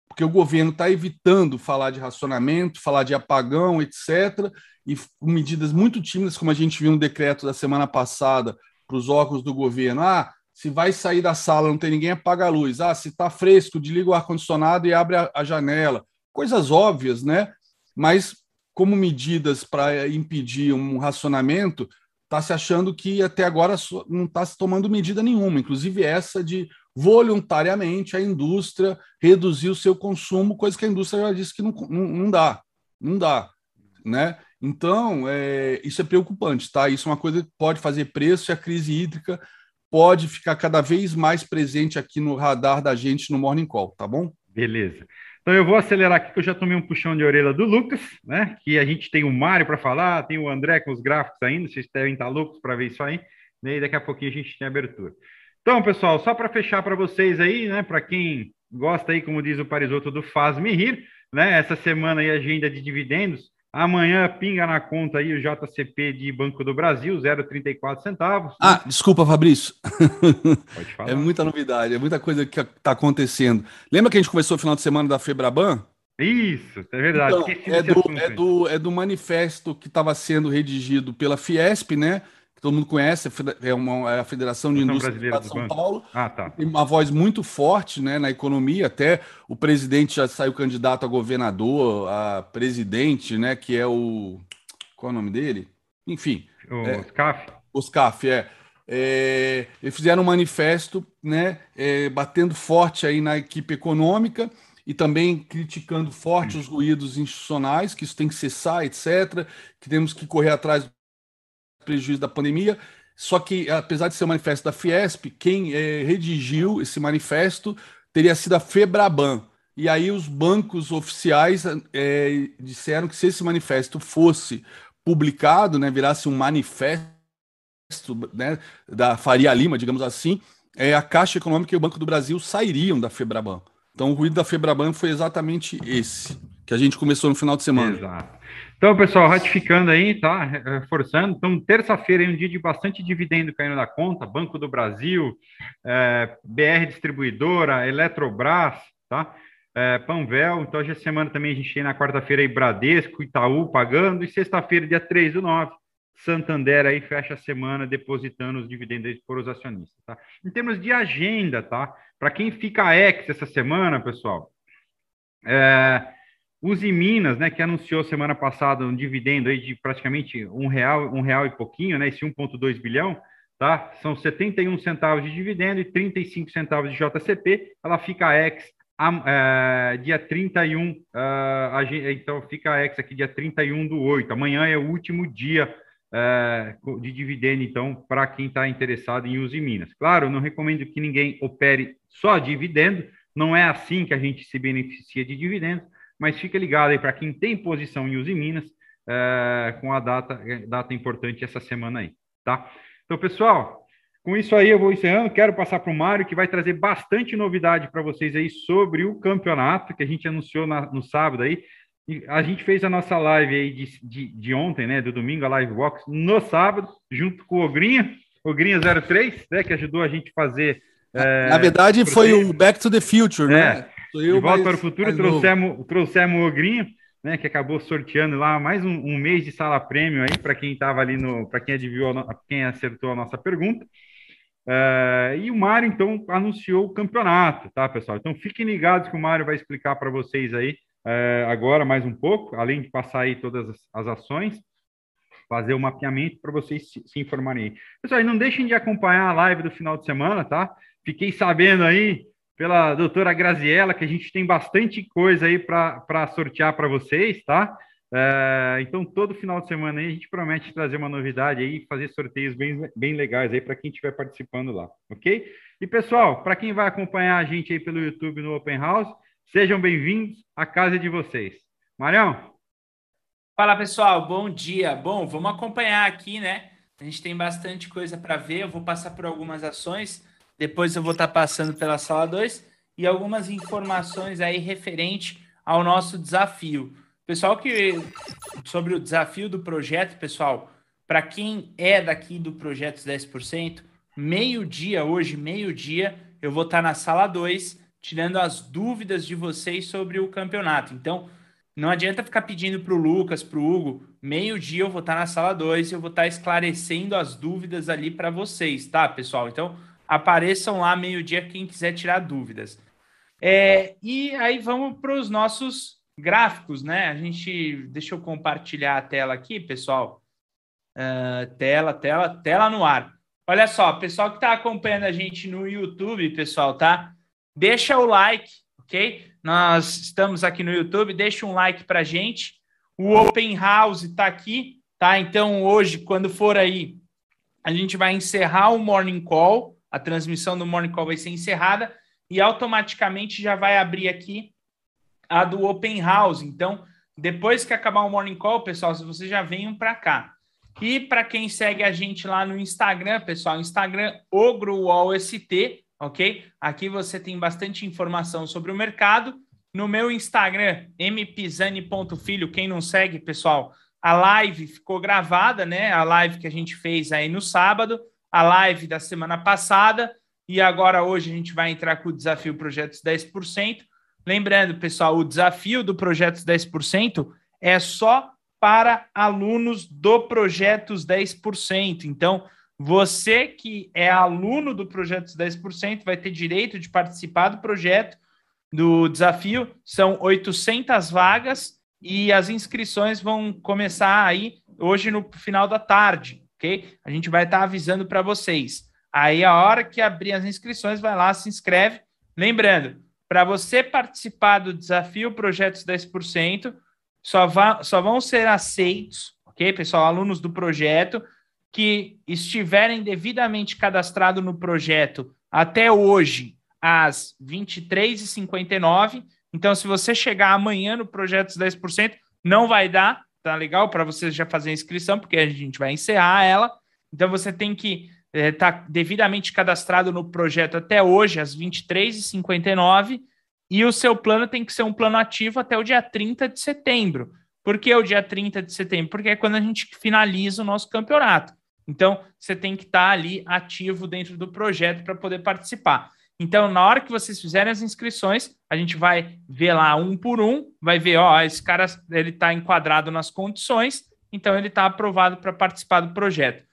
porque o governo está evitando falar de racionamento, falar de apagão, etc., e com medidas muito tímidas, como a gente viu no decreto da semana passada para os órgãos do governo. Ah, se vai sair da sala, não tem ninguém, apaga a luz. Ah, se está fresco, desliga o ar-condicionado e abre a, a janela. Coisas óbvias, né? Mas como medidas para impedir um racionamento, está se achando que até agora não está se tomando medida nenhuma, inclusive essa de voluntariamente a indústria reduzir o seu consumo, coisa que a indústria já disse que não, não, não dá, não dá, né? Então, é, isso é preocupante, tá? Isso é uma coisa que pode fazer preço e a crise hídrica pode ficar cada vez mais presente aqui no radar da gente no Morning Call, tá bom? Beleza. Então eu vou acelerar aqui, que eu já tomei um puxão de orelha do Lucas, né? Que a gente tem o Mário para falar, tem o André com os gráficos ainda, vocês devem estar loucos para ver isso aí, né? e daqui a pouquinho a gente tem abertura. Então, pessoal, só para fechar para vocês aí, né? Para quem gosta aí, como diz o Parisoto, do Faz-me Rir, né? Essa semana aí, agenda de dividendos. Amanhã pinga na conta aí o JCP de Banco do Brasil, 0,34 centavos. Ah, desculpa, Fabrício. Pode <laughs> falar. É muita novidade, é muita coisa que está acontecendo. Lembra que a gente conversou no final de semana da Febraban? Isso, é verdade. Então, é, do, é, do, é do manifesto que estava sendo redigido pela Fiesp, né? Todo mundo conhece, é, uma, é a Federação de Indústria de São Paulo. Ah, tá. Tem uma voz muito forte né, na economia, até o presidente já saiu candidato a governador, a presidente, né, que é o. Qual é o nome dele? Enfim. O é, Oscaf. Oscaf, é. é. Eles fizeram um manifesto né, é, batendo forte aí na equipe econômica e também criticando forte os ruídos institucionais, que isso tem que cessar, etc., que temos que correr atrás prejuízo da pandemia. Só que, apesar de ser um manifesto da Fiesp, quem é, redigiu esse manifesto teria sido a Febraban. E aí os bancos oficiais é, disseram que se esse manifesto fosse publicado, né, virasse um manifesto né, da Faria Lima, digamos assim, é, a Caixa Econômica e o Banco do Brasil sairiam da Febraban. Então o ruído da Febraban foi exatamente esse, que a gente começou no final de semana. Exato. Então, pessoal, ratificando aí, tá? Reforçando. Então, terça-feira é um dia de bastante dividendo caindo na conta. Banco do Brasil, é, BR Distribuidora, Eletrobras, tá? É, Panvel. Então, hoje a semana também a gente tem na quarta-feira aí Bradesco, Itaú pagando. E sexta-feira, dia 3 do 9, Santander aí fecha a semana depositando os dividendos para os acionistas, tá? Em termos de agenda, tá? Para quem fica ex essa semana, pessoal, é, Uzi Minas, né, que anunciou semana passada um dividendo aí de praticamente um real, um real e pouquinho, né, esse 1,2 bilhão, tá? São 71 centavos de dividendo e 35 centavos de JCP. Ela fica ex é, dia 31, uh, a, então fica ex aqui dia 31 do 8. Amanhã é o último dia é, de dividendo, então, para quem está interessado em Uzi Minas. Claro, não recomendo que ninguém opere só dividendo, não é assim que a gente se beneficia de dividendos, mas fica ligado aí para quem tem posição em Uzi Minas, é, com a data, data importante essa semana aí, tá? Então, pessoal, com isso aí eu vou encerrando, quero passar para o Mário, que vai trazer bastante novidade para vocês aí sobre o campeonato que a gente anunciou na, no sábado aí, a gente fez a nossa live aí de, de, de, ontem, né, do domingo, a Live Box, no sábado, junto com o Ogrinha, Ogrinha 03, né, que ajudou a gente a fazer. É, Na verdade, foi o Back to the Future, né? É, de volta para o futuro, trouxemos, trouxemos o Ogrinha, né, que acabou sorteando lá mais um, um mês de sala prêmio aí para quem estava ali no, para quem adivinhou, quem acertou a nossa pergunta. Uh, e o Mário, então, anunciou o campeonato, tá, pessoal? Então, fiquem ligados que o Mário vai explicar para vocês aí é, agora mais um pouco, além de passar aí todas as, as ações, fazer o mapeamento para vocês se, se, informarem aí. Pessoal, não deixem de acompanhar a live do final de semana, tá? Fiquei sabendo aí pela doutora Graziella que a gente tem bastante coisa aí para sortear para vocês, tá? É, então, todo final de semana aí a gente promete trazer uma novidade aí, fazer sorteios bem, bem legais aí para quem estiver participando lá, ok? E pessoal, para quem vai acompanhar a gente aí pelo YouTube no Open House, Sejam bem-vindos à casa de vocês. Marião. Fala, pessoal. Bom dia. Bom, vamos acompanhar aqui, né? A gente tem bastante coisa para ver. Eu vou passar por algumas ações. Depois eu vou estar tá passando pela sala 2 e algumas informações aí referente ao nosso desafio. Pessoal que sobre o desafio do projeto, pessoal, para quem é daqui do projeto 10%, meio-dia hoje, meio-dia, eu vou estar tá na sala 2 tirando as dúvidas de vocês sobre o campeonato. Então, não adianta ficar pedindo para o Lucas, para o Hugo, meio-dia eu vou estar na sala 2 e eu vou estar esclarecendo as dúvidas ali para vocês, tá, pessoal? Então, apareçam lá meio-dia quem quiser tirar dúvidas. É, e aí vamos para os nossos gráficos, né? A gente. Deixa eu compartilhar a tela aqui, pessoal. Uh, tela, tela, tela no ar. Olha só, pessoal que está acompanhando a gente no YouTube, pessoal, tá? Deixa o like, ok? Nós estamos aqui no YouTube, deixa um like para gente. O Open House está aqui, tá? Então hoje, quando for aí, a gente vai encerrar o Morning Call, a transmissão do Morning Call vai ser encerrada e automaticamente já vai abrir aqui a do Open House. Então, depois que acabar o Morning Call, pessoal, se vocês já venham para cá. E para quem segue a gente lá no Instagram, pessoal, Instagram OgroWallST, ok? Aqui você tem bastante informação sobre o mercado. No meu Instagram, mpisani.filho, quem não segue, pessoal, a live ficou gravada, né? A live que a gente fez aí no sábado, a live da semana passada, e agora hoje a gente vai entrar com o desafio Projetos 10%. Lembrando, pessoal, o desafio do Projetos 10% é só para alunos do Projetos 10%. Então, você que é aluno do projeto 10% vai ter direito de participar do projeto, do desafio. São 800 vagas e as inscrições vão começar aí hoje no final da tarde, ok? A gente vai estar avisando para vocês. Aí, a hora que abrir as inscrições, vai lá, se inscreve. Lembrando, para você participar do desafio Projetos 10%, só, só vão ser aceitos, ok, pessoal? Alunos do projeto que estiverem devidamente cadastrados no projeto até hoje, às 23h59. Então, se você chegar amanhã no projeto dos 10%, não vai dar, tá legal? Para você já fazer a inscrição, porque a gente vai encerrar ela. Então, você tem que estar é, tá devidamente cadastrado no projeto até hoje, às 23h59. E o seu plano tem que ser um plano ativo até o dia 30 de setembro. Por que o dia 30 de setembro? Porque é quando a gente finaliza o nosso campeonato. Então, você tem que estar tá ali ativo dentro do projeto para poder participar. Então, na hora que vocês fizerem as inscrições, a gente vai ver lá um por um, vai ver, ó, esse cara ele está enquadrado nas condições, então ele está aprovado para participar do projeto,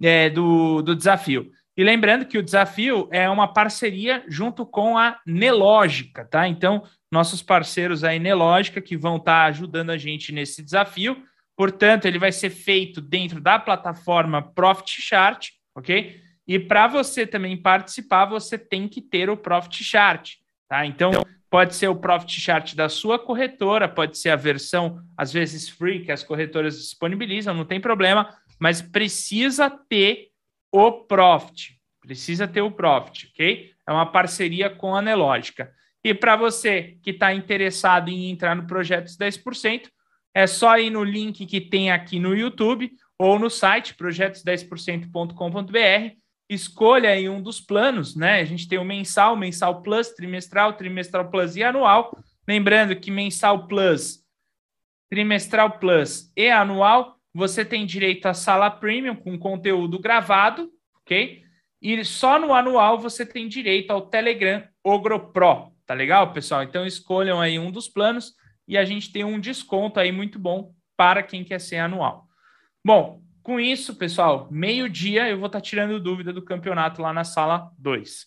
é, do, do desafio. E lembrando que o desafio é uma parceria junto com a Nelógica, tá? Então, nossos parceiros aí, Nelógica, que vão estar tá ajudando a gente nesse desafio. Portanto, ele vai ser feito dentro da plataforma Profit Chart, ok? E para você também participar, você tem que ter o Profit Chart, tá? Então, pode ser o Profit Chart da sua corretora, pode ser a versão, às vezes, free, que as corretoras disponibilizam, não tem problema, mas precisa ter o Profit. Precisa ter o Profit, ok? É uma parceria com a Nelógica. E para você que está interessado em entrar no projeto dos 10%, é só ir no link que tem aqui no YouTube ou no site projetos10%.com.br escolha aí um dos planos, né? A gente tem o mensal, mensal plus, trimestral, trimestral plus e anual. Lembrando que mensal plus, trimestral plus e anual, você tem direito à sala premium com conteúdo gravado, ok? E só no anual você tem direito ao Telegram Ogro Pro, tá legal, pessoal? Então escolham aí um dos planos e a gente tem um desconto aí muito bom para quem quer ser anual. Bom, com isso, pessoal, meio-dia eu vou estar tá tirando dúvida do campeonato lá na sala 2.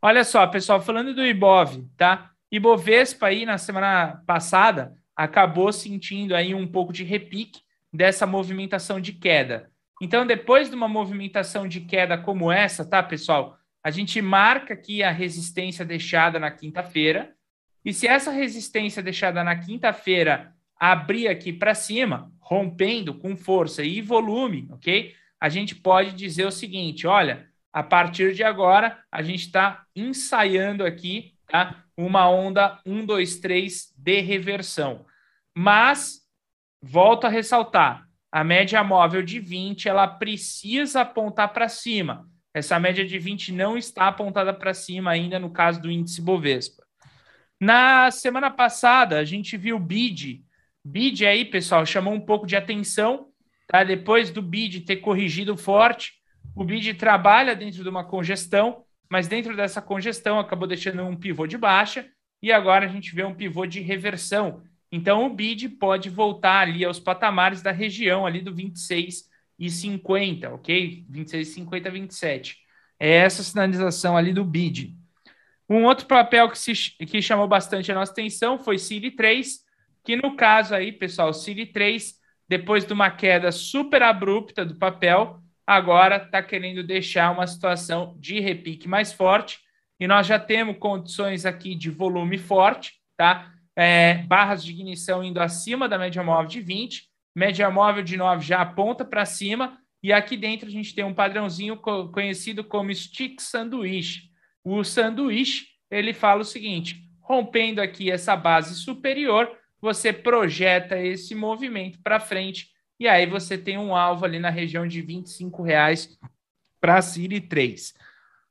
Olha só, pessoal, falando do Ibov, tá? Ibovespa aí na semana passada acabou sentindo aí um pouco de repique dessa movimentação de queda. Então, depois de uma movimentação de queda como essa, tá, pessoal? A gente marca aqui a resistência deixada na quinta-feira. E se essa resistência deixada na quinta-feira abrir aqui para cima, rompendo com força e volume, ok? A gente pode dizer o seguinte: olha, a partir de agora, a gente está ensaiando aqui tá? uma onda 1, 2, 3 de reversão. Mas, volto a ressaltar, a média móvel de 20 ela precisa apontar para cima. Essa média de 20 não está apontada para cima ainda no caso do índice Bovespa. Na semana passada, a gente viu o BID BID aí, pessoal, chamou um pouco de atenção, tá? Depois do BID ter corrigido forte, o BID trabalha dentro de uma congestão, mas dentro dessa congestão acabou deixando um pivô de baixa e agora a gente vê um pivô de reversão. Então o BID pode voltar ali aos patamares da região ali do 26 e 50, ok? 26 e 50, 27. É essa sinalização ali do BID. Um outro papel que, se, que chamou bastante a nossa atenção foi CIRI 3, que no caso aí, pessoal, Siri 3, depois de uma queda super abrupta do papel, agora está querendo deixar uma situação de repique mais forte. E nós já temos condições aqui de volume forte, tá? É, barras de ignição indo acima da média móvel de 20, média móvel de 9 já aponta para cima, e aqui dentro a gente tem um padrãozinho conhecido como stick sanduíche. O sanduíche, ele fala o seguinte, rompendo aqui essa base superior, você projeta esse movimento para frente e aí você tem um alvo ali na região de R$ reais para a Siri 3.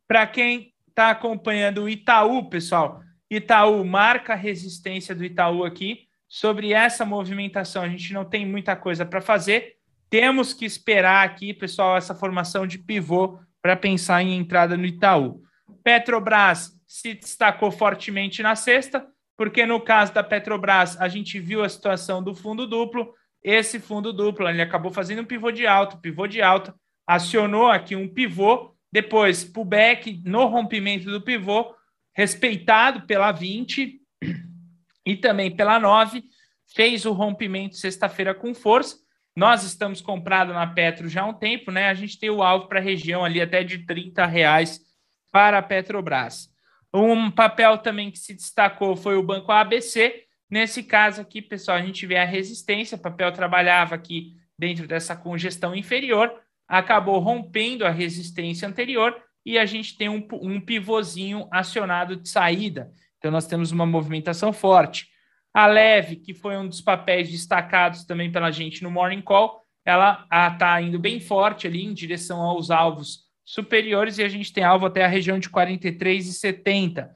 Para quem está acompanhando o Itaú, pessoal, Itaú marca a resistência do Itaú aqui. Sobre essa movimentação, a gente não tem muita coisa para fazer. Temos que esperar aqui, pessoal, essa formação de pivô para pensar em entrada no Itaú. Petrobras se destacou fortemente na sexta, porque no caso da Petrobras, a gente viu a situação do fundo duplo. Esse fundo duplo, ele acabou fazendo um pivô de alta, pivô de alta, acionou aqui um pivô, depois pullback no rompimento do pivô, respeitado pela 20 e também pela 9, fez o rompimento sexta-feira com força. Nós estamos comprados na Petro já há um tempo, né? A gente tem o alvo para a região ali até de 30 reais para a Petrobras. Um papel também que se destacou foi o Banco ABC. Nesse caso aqui, pessoal, a gente vê a resistência. O papel trabalhava aqui dentro dessa congestão inferior. acabou rompendo a resistência anterior e a gente tem um, um pivôzinho acionado de saída. Então, nós temos uma movimentação forte. A Leve, que foi um dos papéis destacados também pela gente no Morning Call, ela está indo bem forte ali em direção aos alvos superiores e a gente tem alvo até a região de 43,70.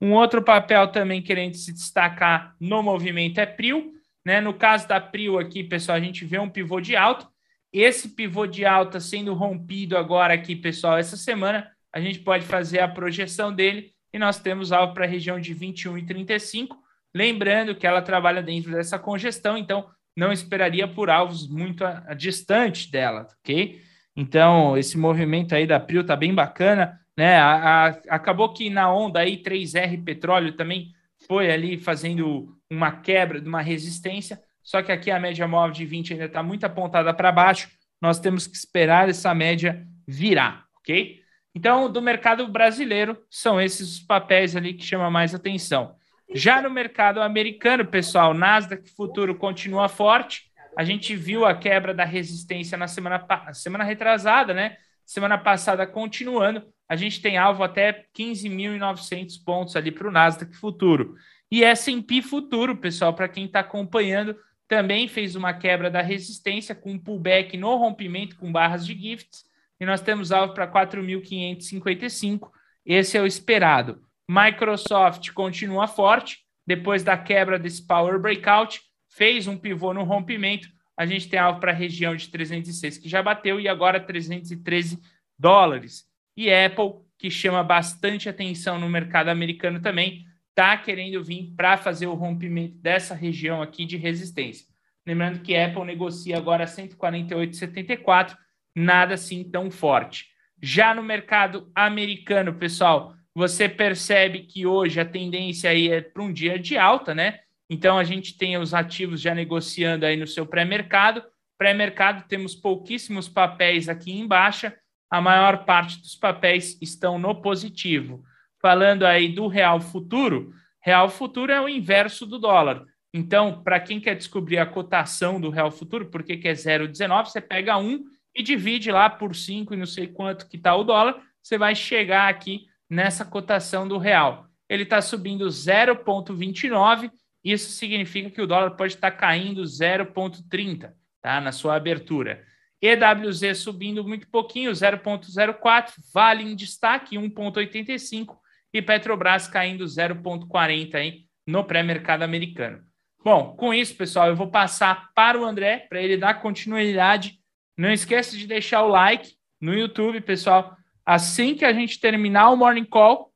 Um outro papel também querendo se destacar no movimento é Prio. Né? No caso da Prio aqui, pessoal, a gente vê um pivô de alta. Esse pivô de alta sendo rompido agora aqui, pessoal, essa semana, a gente pode fazer a projeção dele e nós temos alvo para a região de 21,35. Lembrando que ela trabalha dentro dessa congestão, então não esperaria por alvos muito distantes dela, ok? Então, esse movimento aí da Prio tá bem bacana, né? A, a, acabou que na onda aí 3R Petróleo também foi ali fazendo uma quebra de uma resistência, só que aqui a média móvel de 20 ainda está muito apontada para baixo. Nós temos que esperar essa média virar, ok? Então, do mercado brasileiro, são esses os papéis ali que chamam mais atenção. Já no mercado americano, pessoal, Nasdaq futuro continua forte. A gente viu a quebra da resistência na semana, semana retrasada, né? Semana passada continuando. A gente tem alvo até 15.900 pontos ali para o Nasdaq futuro. E S&P futuro, pessoal, para quem está acompanhando, também fez uma quebra da resistência com um pullback no rompimento com barras de gifts. E nós temos alvo para 4.555. Esse é o esperado. Microsoft continua forte depois da quebra desse power breakout, fez um pivô no rompimento. A gente tem alvo para a região de 306 que já bateu e agora 313 dólares. E Apple, que chama bastante atenção no mercado americano também, está querendo vir para fazer o rompimento dessa região aqui de resistência. Lembrando que Apple negocia agora 148,74, nada assim tão forte. Já no mercado americano, pessoal, você percebe que hoje a tendência aí é para um dia de alta, né? Então a gente tem os ativos já negociando aí no seu pré-mercado. Pré-mercado temos pouquíssimos papéis aqui em baixa, a maior parte dos papéis estão no positivo. Falando aí do real futuro, real futuro é o inverso do dólar. Então, para quem quer descobrir a cotação do real futuro, por que, é 0,19, você pega um e divide lá por 5 e não sei quanto que está o dólar, você vai chegar aqui nessa cotação do real. Ele está subindo 0,29, isso significa que o dólar pode estar caindo 0,30 tá? na sua abertura. EWZ subindo muito pouquinho, 0,04, Vale em destaque, 1,85 e Petrobras caindo 0,40 aí no pré-mercado americano. Bom, com isso, pessoal, eu vou passar para o André para ele dar continuidade. Não esqueça de deixar o like no YouTube, pessoal. Assim que a gente terminar o Morning Call,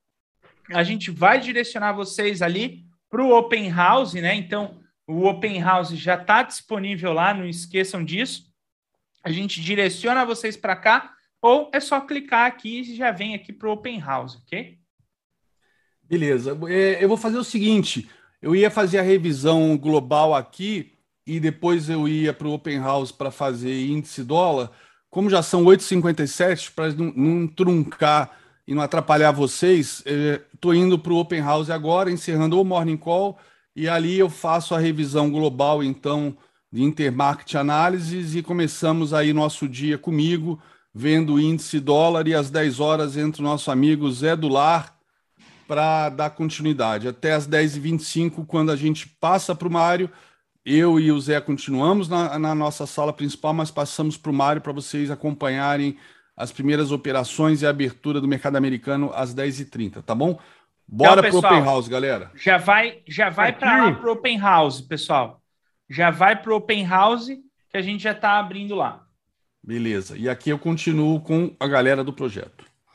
a gente vai direcionar vocês ali para o Open House, né? Então, o Open House já está disponível lá, não esqueçam disso. A gente direciona vocês para cá, ou é só clicar aqui e já vem aqui para o Open House, ok? Beleza. É, eu vou fazer o seguinte: eu ia fazer a revisão global aqui e depois eu ia para o Open House para fazer índice dólar. Como já são 8h57, para não, não, truncar e não atrapalhar vocês, estou é, indo para o Open House agora, encerrando o Morning Call, e ali eu faço a revisão global, então, de Intermarket Análises, e começamos aí nosso dia comigo, vendo o índice dólar, e às 10 horas entra o nosso amigo Zé Dular para dar continuidade. Até às 10h25, quando a gente passa para o Mário, eu e o Zé continuamos na, na nossa sala principal, mas passamos para o Mário para vocês acompanharem as primeiras operações e a abertura do mercado americano às 10h30, tá bom? Bora então, para o Open House, galera. Já vai, já vai para lá para o Open House, pessoal. Já vai para o Open House que a gente já está abrindo lá. Beleza. E aqui eu continuo com a galera do projeto.